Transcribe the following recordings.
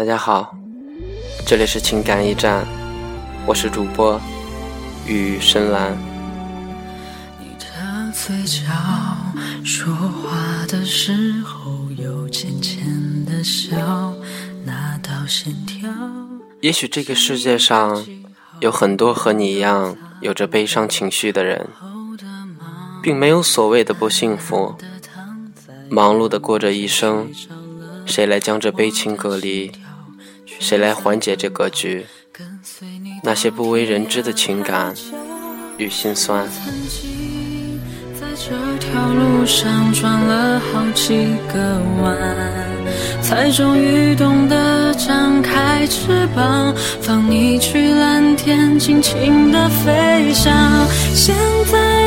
大家好，这里是情感驿站，我是主播雨深蓝。你的嘴角说话的时候有浅浅的笑，那道线条。也许这个世界上有很多和你一样有着悲伤情绪的人，并没有所谓的不幸福，忙碌的过着一生。谁来将这悲情隔离？谁来缓解这格局？那些不为人知的情感与心酸。在这条路上转了好几个弯，才终于懂得张开翅膀，放你去蓝天，尽情的飞翔。现在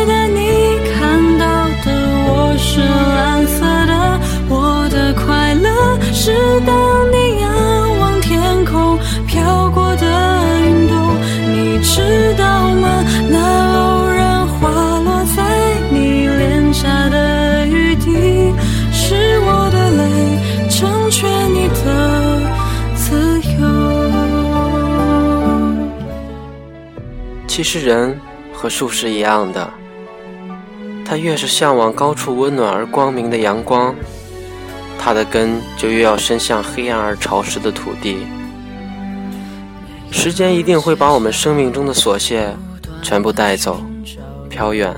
其实人和树是一样的，它越是向往高处温暖而光明的阳光，它的根就越要伸向黑暗而潮湿的土地。时间一定会把我们生命中的琐屑全部带走，飘远，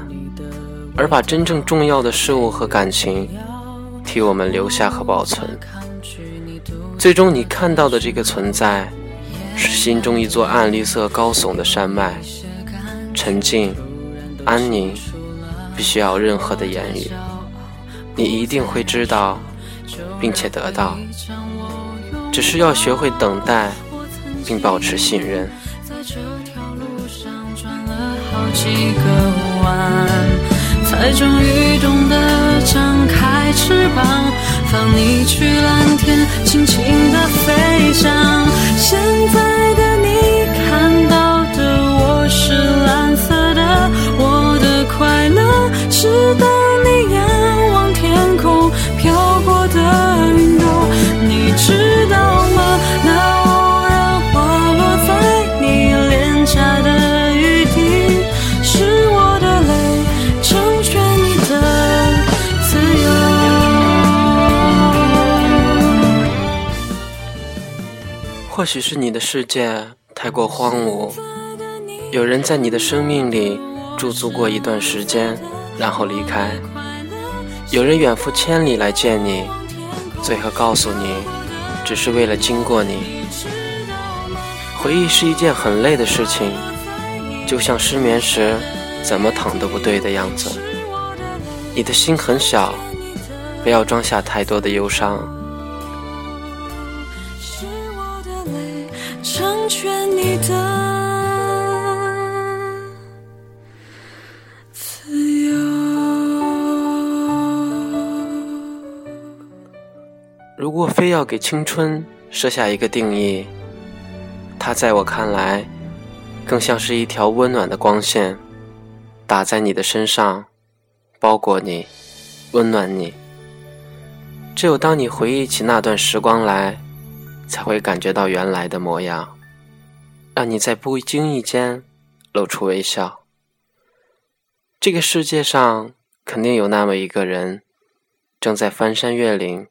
而把真正重要的事物和感情替我们留下和保存。最终，你看到的这个存在，是心中一座暗绿色高耸的山脉，沉静、安宁，不需要任何的言语，你一定会知道，并且得到，只是要学会等待，并保持信任。在这条路上转了好几个弯，才终于懂得张开翅膀，放你去蓝天，尽情的飞翔。现在或许是你的世界太过荒芜，有人在你的生命里驻足过一段时间，然后离开；有人远赴千里来见你，最后告诉你，只是为了经过你。回忆是一件很累的事情，就像失眠时怎么躺都不对的样子。你的心很小，不要装下太多的忧伤。成全你的自由。如果非要给青春设下一个定义，它在我看来，更像是一条温暖的光线，打在你的身上，包裹你，温暖你。只有当你回忆起那段时光来，才会感觉到原来的模样，让你在不经意间露出微笑。这个世界上肯定有那么一个人，正在翻山越岭，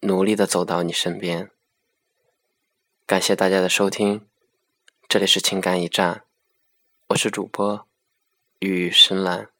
努力的走到你身边。感谢大家的收听，这里是情感驿站，我是主播雨深蓝。